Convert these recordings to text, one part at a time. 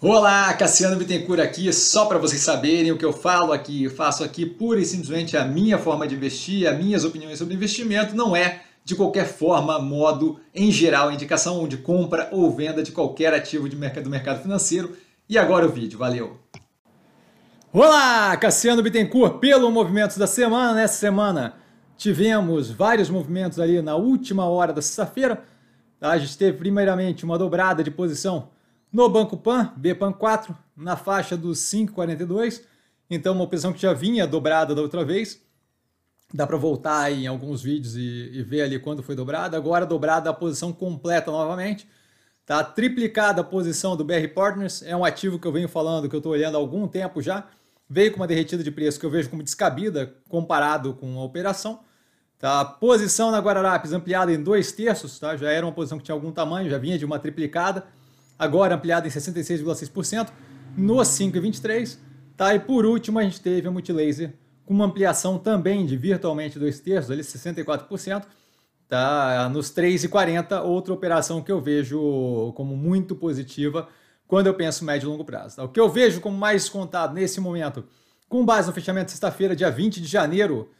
Olá, Cassiano Bittencourt aqui, só para vocês saberem o que eu falo aqui, eu faço aqui pura e simplesmente a minha forma de investir, as minhas opiniões sobre investimento, não é de qualquer forma, modo, em geral, indicação de compra ou venda de qualquer ativo de mercado, do mercado financeiro. E agora o vídeo, valeu! Olá, Cassiano Bittencourt, pelo Movimentos da Semana, nessa semana tivemos vários movimentos ali na última hora da sexta-feira, a gente teve primeiramente uma dobrada de posição no Banco Pan, BPAN 4, na faixa dos 5,42, então uma opção que já vinha dobrada da outra vez. Dá para voltar em alguns vídeos e, e, ver ali quando foi dobrada. Agora dobrada a posição completa novamente. Tá triplicada a posição do BR Partners, é um ativo que eu venho falando, que eu estou olhando há algum tempo já. Veio com uma derretida de preço que eu vejo como descabida comparado com a operação. Tá? Posição na Guararapes ampliada em dois terços, tá? já era uma posição que tinha algum tamanho, já vinha de uma triplicada agora ampliada em 66,6%, no 5,23%. Tá? E por último, a gente teve a Multilaser com uma ampliação também de virtualmente dois terços, ali 64%. Tá? Nos 3,40%, outra operação que eu vejo como muito positiva quando eu penso médio e longo prazo. Tá? O que eu vejo como mais descontado nesse momento, com base no fechamento de sexta-feira, dia 20 de janeiro,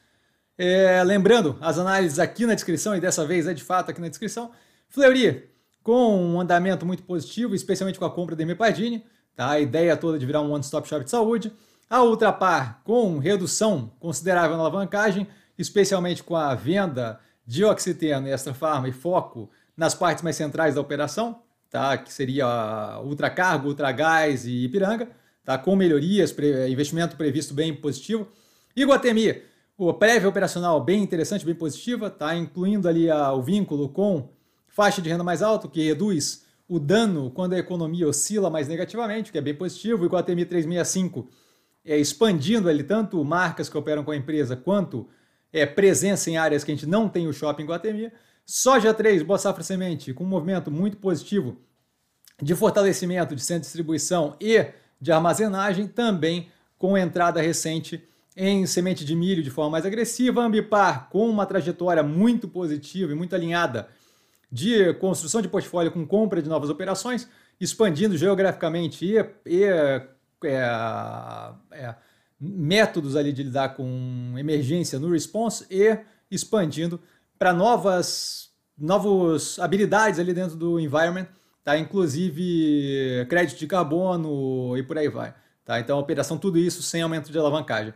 é, lembrando, as análises aqui na descrição, e dessa vez é de fato aqui na descrição. Fleury, com um andamento muito positivo, especialmente com a compra da M. Pardini, tá? a ideia toda de virar um one-stop shop de saúde. A Ultrapar com redução considerável na alavancagem, especialmente com a venda de Oxiteno e Extra Farma e foco nas partes mais centrais da operação, tá? que seria Ultracargo, Ultragás e Ipiranga, tá? com melhorias, investimento previsto bem positivo. Iguatemi, o prévia operacional bem interessante, bem positiva, tá? incluindo ali a, o vínculo com faixa de renda mais alta, que reduz o dano quando a economia oscila mais negativamente, que é bem positivo, igual a TMI 365 é, expandindo ali tanto marcas que operam com a empresa quanto é, presença em áreas que a gente não tem o shopping Guatemi. Soja 3, Boa Safra Semente, com um movimento muito positivo de fortalecimento de centro de distribuição e de armazenagem, também com entrada recente em semente de milho de forma mais agressiva. Ambipar, com uma trajetória muito positiva e muito alinhada de construção de portfólio com compra de novas operações, expandindo geograficamente e, e é, é, métodos ali de lidar com emergência no response e expandindo para novas novas habilidades ali dentro do environment, tá? Inclusive crédito de carbono e por aí vai, tá? Então operação tudo isso sem aumento de alavancagem.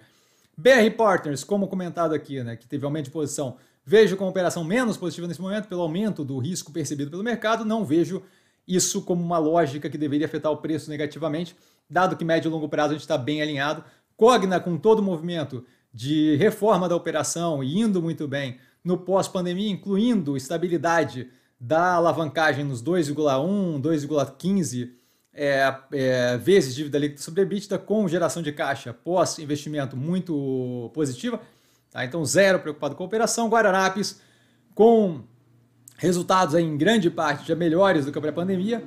BR Partners, como comentado aqui, né, que teve aumento de posição Vejo como operação menos positiva nesse momento pelo aumento do risco percebido pelo mercado. Não vejo isso como uma lógica que deveria afetar o preço negativamente, dado que médio e longo prazo a gente está bem alinhado. Cogna, com todo o movimento de reforma da operação e indo muito bem no pós-pandemia, incluindo estabilidade da alavancagem nos 2,1, 2,15 é, é, vezes dívida líquida sobre EBITDA, com geração de caixa pós-investimento muito positiva. Tá? Então, zero preocupado com a operação. Guararapes, com resultados em grande parte já melhores do que a pré-pandemia.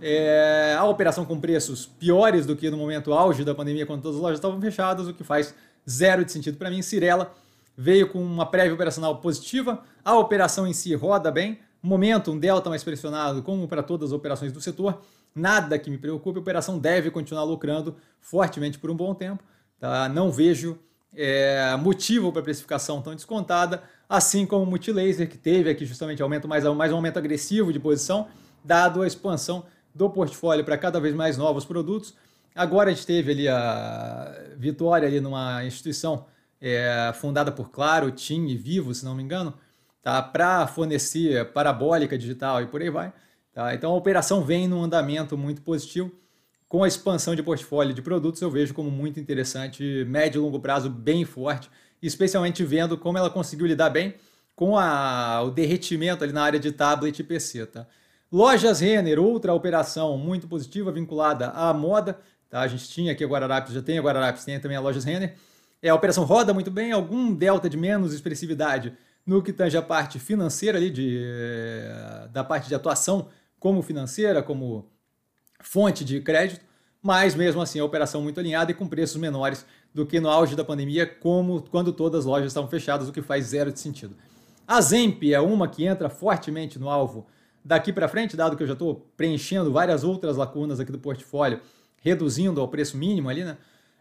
É, a operação com preços piores do que no momento auge da pandemia, quando todas as lojas estavam fechadas, o que faz zero de sentido para mim. Cirela veio com uma prévia operacional positiva, a operação em si roda bem, momento um delta mais pressionado, como para todas as operações do setor, nada que me preocupe, a operação deve continuar lucrando fortemente por um bom tempo. Tá? Não vejo é, motivo para a precificação tão descontada, assim como o Multilaser, que teve aqui justamente aumento mais, mais um aumento agressivo de posição, dado a expansão do portfólio para cada vez mais novos produtos. Agora a gente teve ali a vitória ali numa instituição é, fundada por Claro, TIM e Vivo, se não me engano, tá, para fornecer parabólica digital e por aí vai. Tá? Então a operação vem num andamento muito positivo com a expansão de portfólio de produtos, eu vejo como muito interessante, médio e longo prazo bem forte, especialmente vendo como ela conseguiu lidar bem com a, o derretimento ali na área de tablet e PC. Tá? Lojas Renner, outra operação muito positiva vinculada à moda. Tá? A gente tinha aqui a Guararapes, já tem a Guararapes, tem também a Lojas Renner. É, a operação roda muito bem, algum delta de menos expressividade no que tange a parte financeira ali, de, da parte de atuação como financeira, como fonte de crédito, mas mesmo assim a operação muito alinhada e com preços menores do que no auge da pandemia, como quando todas as lojas estavam fechadas, o que faz zero de sentido. A Zemp é uma que entra fortemente no alvo daqui para frente, dado que eu já estou preenchendo várias outras lacunas aqui do portfólio, reduzindo ao preço mínimo ali, né?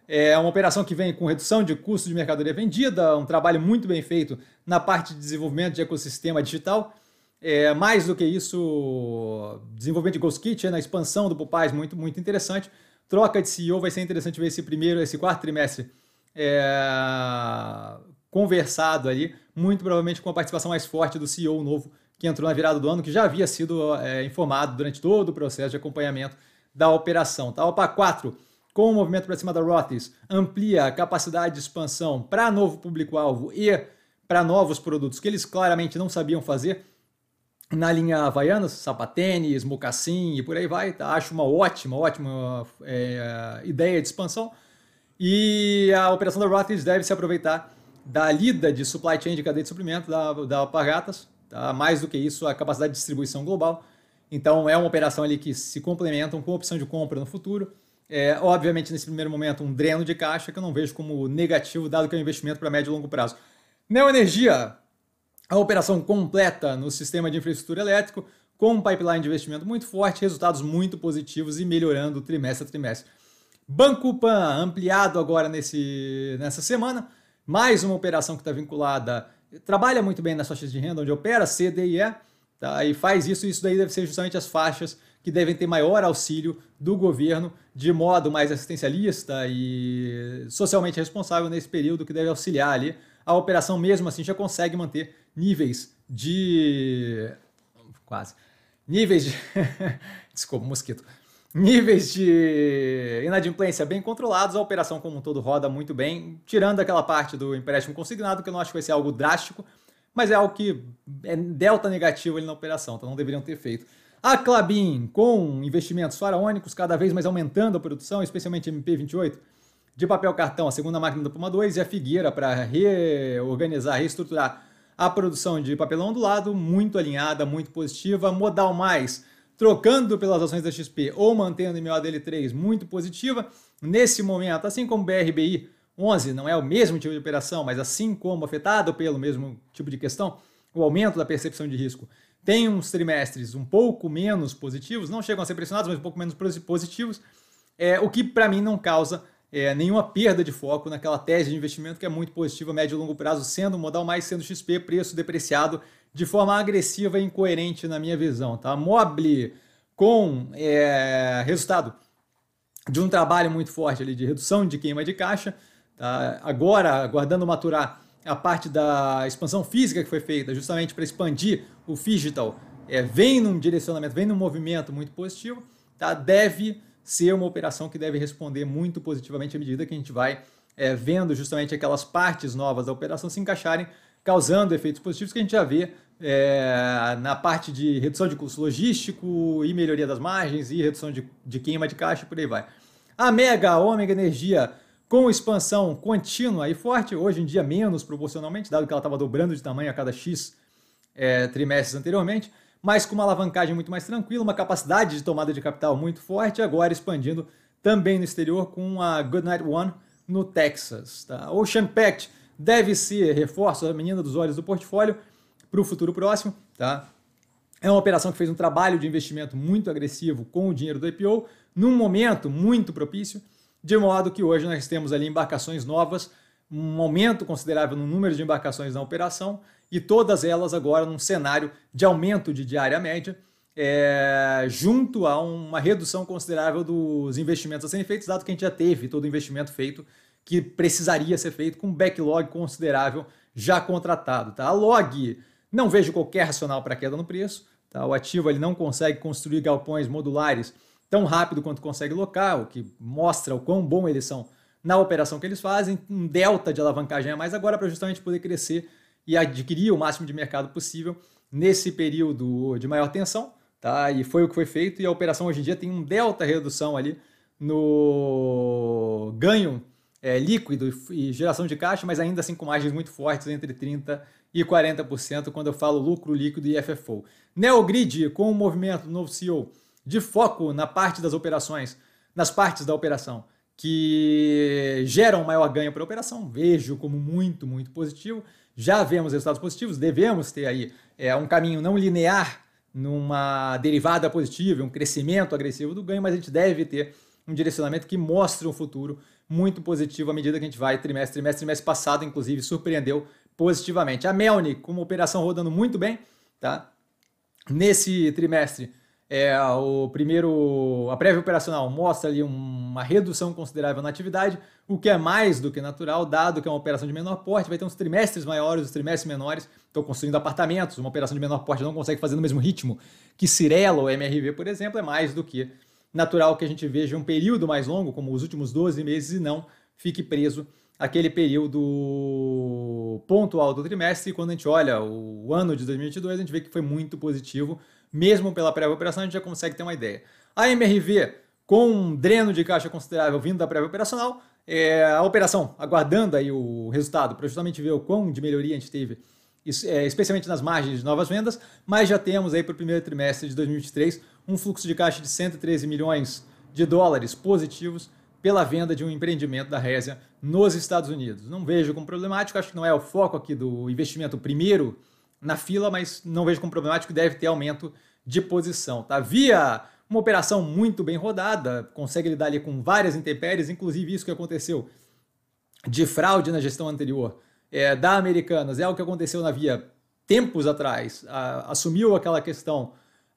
É uma operação que vem com redução de custo de mercadoria vendida, um trabalho muito bem feito na parte de desenvolvimento de ecossistema digital. É, mais do que isso, desenvolvimento de Ghost Kitchen, na expansão do Pupais, muito, muito interessante. Troca de CEO, vai ser interessante ver esse primeiro, esse quarto trimestre é, conversado ali, muito provavelmente com a participação mais forte do CEO novo que entrou na virada do ano, que já havia sido é, informado durante todo o processo de acompanhamento da operação. Tá? OPA 4, com o movimento para cima da Rothes, amplia a capacidade de expansão para novo público-alvo e para novos produtos que eles claramente não sabiam fazer na linha Havaianas, sapatênis, mocassim e por aí vai. Tá? Acho uma ótima, ótima é, ideia de expansão. E a operação da Rothes deve se aproveitar da lida de supply chain de cadeia de suprimento da, da Alpargatas, tá? mais do que isso, a capacidade de distribuição global. Então é uma operação ali que se complementam com opção de compra no futuro. É, obviamente, nesse primeiro momento, um dreno de caixa que eu não vejo como negativo, dado que é um investimento para médio e longo prazo. Neoenergia, a operação completa no sistema de infraestrutura elétrico, com um pipeline de investimento muito forte, resultados muito positivos e melhorando trimestre a trimestre. Banco Pan, ampliado agora nesse, nessa semana, mais uma operação que está vinculada, trabalha muito bem nas faixas de renda, onde opera C, D e E, tá? e faz isso, isso daí deve ser justamente as faixas que devem ter maior auxílio do governo de modo mais assistencialista e socialmente responsável nesse período que deve auxiliar ali. A operação mesmo assim já consegue manter níveis de quase níveis de desculpa, mosquito níveis de inadimplência bem controlados, a operação como um todo roda muito bem, tirando aquela parte do empréstimo consignado, que eu não acho que vai ser algo drástico, mas é algo que é delta negativo ali na operação, então não deveriam ter feito. A Clabin, com investimentos faraônicos, cada vez mais aumentando a produção, especialmente MP28, de papel cartão, a segunda máquina da Puma 2, e a Figueira para reorganizar, reestruturar a produção de papelão do lado, muito alinhada, muito positiva. Modal Mais, trocando pelas ações da XP ou mantendo em meu ADL3 muito positiva. Nesse momento, assim como o BRBI 11 não é o mesmo tipo de operação, mas assim como afetado pelo mesmo tipo de questão, o aumento da percepção de risco tem uns trimestres um pouco menos positivos, não chegam a ser pressionados, mas um pouco menos positivos, é, o que para mim não causa é, nenhuma perda de foco naquela tese de investimento que é muito positiva, médio e longo prazo, sendo modal mais, sendo XP, preço depreciado de forma agressiva e incoerente na minha visão. Tá? Mobile com é, resultado de um trabalho muito forte ali de redução de queima de caixa, tá? agora aguardando maturar a parte da expansão física que foi feita justamente para expandir o digital, é, vem num direcionamento, vem num movimento muito positivo, tá? deve ser uma operação que deve responder muito positivamente à medida que a gente vai é, vendo justamente aquelas partes novas da operação se encaixarem, causando efeitos positivos que a gente já vê é, na parte de redução de custo logístico e melhoria das margens e redução de, de queima de caixa e por aí vai. A Mega, Ômega Energia, com expansão contínua e forte, hoje em dia menos proporcionalmente, dado que ela estava dobrando de tamanho a cada X é, trimestres anteriormente, mas com uma alavancagem muito mais tranquila, uma capacidade de tomada de capital muito forte, agora expandindo também no exterior com a Goodnight One no Texas. Tá? Ocean Pact deve ser reforço, a menina dos olhos do portfólio, para o futuro próximo, tá? É uma operação que fez um trabalho de investimento muito agressivo com o dinheiro do IPO, num momento muito propício, de modo que hoje nós temos ali embarcações novas, um aumento considerável no número de embarcações na operação e todas elas agora num cenário de aumento de diária média, é, junto a uma redução considerável dos investimentos a serem feitos, dado que a gente já teve todo o investimento feito que precisaria ser feito com um backlog considerável já contratado. Tá? A log não vejo qualquer racional para queda no preço. Tá? O ativo ele não consegue construir galpões modulares tão rápido quanto consegue local, o que mostra o quão bom eles são na operação que eles fazem. Um delta de alavancagem a mais agora para justamente poder crescer e adquirir o máximo de mercado possível nesse período de maior tensão. Tá? E foi o que foi feito. E a operação hoje em dia tem um delta redução ali no ganho é, líquido e geração de caixa, mas ainda assim com margens muito fortes entre 30% e 40% quando eu falo lucro líquido e FFO. Neogrid, com o movimento do novo CEO de foco na parte das operações, nas partes da operação que geram maior ganho para a operação, vejo como muito, muito positivo. Já vemos resultados positivos, devemos ter aí é, um caminho não linear numa derivada positiva, um crescimento agressivo do ganho, mas a gente deve ter um direcionamento que mostre um futuro muito positivo à medida que a gente vai trimestre, trimestre, trimestre passado, inclusive, surpreendeu positivamente. A Melni, com uma operação rodando muito bem, tá? Nesse trimestre, é, o primeiro, a prévia operacional mostra ali uma redução considerável na atividade, o que é mais do que natural, dado que é uma operação de menor porte, vai ter uns trimestres maiores, os trimestres menores, estão construindo apartamentos, uma operação de menor porte não consegue fazer no mesmo ritmo que Cirela ou MRV, por exemplo, é mais do que natural que a gente veja um período mais longo, como os últimos 12 meses, e não fique preso aquele período pontual do trimestre, e quando a gente olha o ano de 2022, a gente vê que foi muito positivo, mesmo pela prévia operação, a gente já consegue ter uma ideia. A MRV, com um dreno de caixa considerável vindo da prévia operacional, é, a operação aguardando aí o resultado para justamente ver o quão de melhoria a gente teve, é, especialmente nas margens de novas vendas, mas já temos aí para o primeiro trimestre de 2023 um fluxo de caixa de 113 milhões de dólares positivos pela venda de um empreendimento da Résia nos Estados Unidos. Não vejo como problemático, acho que não é o foco aqui do investimento primeiro na fila, mas não vejo como problemático, deve ter aumento de posição. Tá? Via uma operação muito bem rodada, consegue lidar ali com várias intempéries, inclusive isso que aconteceu de fraude na gestão anterior é, da Americanas, é algo que aconteceu na Via tempos atrás, a, assumiu aquela questão,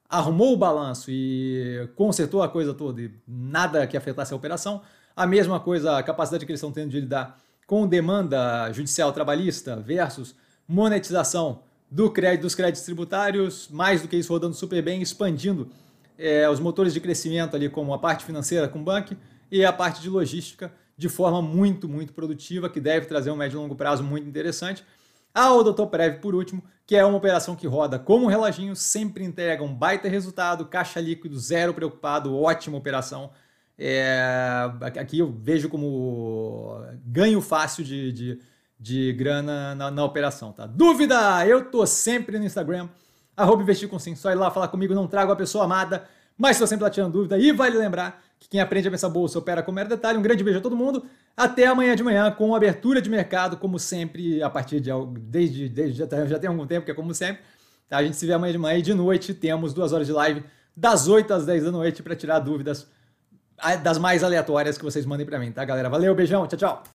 arrumou o balanço e consertou a coisa toda e nada que afetasse a operação. A mesma coisa, a capacidade que eles estão tendo de lidar com demanda judicial trabalhista versus monetização do crédito, dos créditos tributários, mais do que isso rodando super bem, expandindo é, os motores de crescimento ali como a parte financeira com o banco e a parte de logística de forma muito, muito produtiva, que deve trazer um médio e longo prazo muito interessante. A Doutor Prev, por último, que é uma operação que roda como um reloginho, sempre entrega um baita resultado, caixa líquido, zero preocupado, ótima operação. É, aqui eu vejo como ganho fácil de, de de grana na, na, operação, tá? Dúvida? Eu tô sempre no Instagram, arroba investir com sim, só ir lá falar comigo, não trago a pessoa amada, mas estou sempre lá tirando dúvida e vale lembrar que quem aprende a pensar bolsa opera com mero detalhe. Um grande beijo a todo mundo, até amanhã de manhã com abertura de mercado, como sempre, a partir de, desde, desde já, já tem algum tempo, que é como sempre, tá? A gente se vê amanhã de manhã e de noite temos duas horas de live, das 8 às 10 da noite, para tirar dúvidas das mais aleatórias que vocês mandem para mim, tá, galera? Valeu, beijão, tchau, tchau!